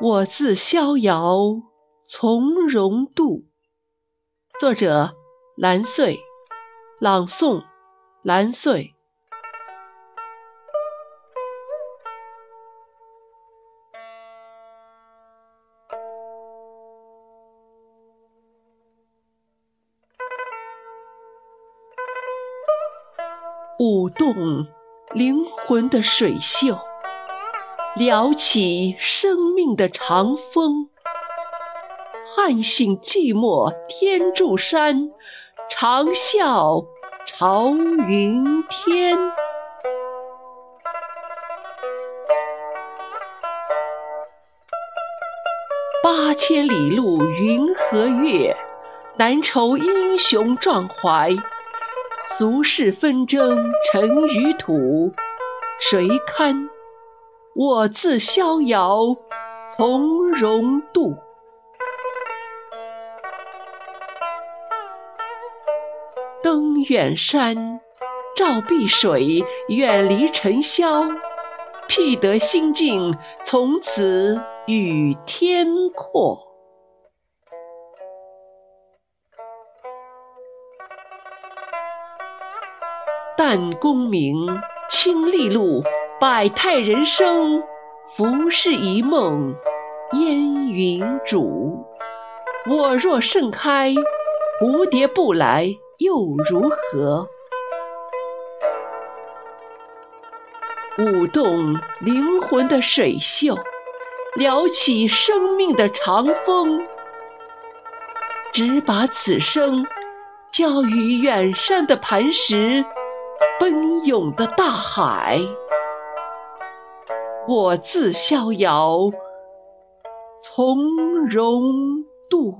我自逍遥从容度。作者：蓝穗，朗诵：蓝穗。舞动灵魂的水袖，撩起生命的长风，唤醒寂寞天柱山，长啸朝云天。八千里路云和月，难酬英雄壮怀。俗世纷争尘与土，谁堪？我自逍遥从容度。登远山，照碧水，远离尘嚣，辟得心境，从此与天阔。淡功名，轻利禄，百态人生，浮世一梦，烟云主。我若盛开，蝴蝶不来又如何？舞动灵魂的水袖，撩起生命的长风，只把此生交于远山的磐石。奔涌的大海，我自逍遥从容度。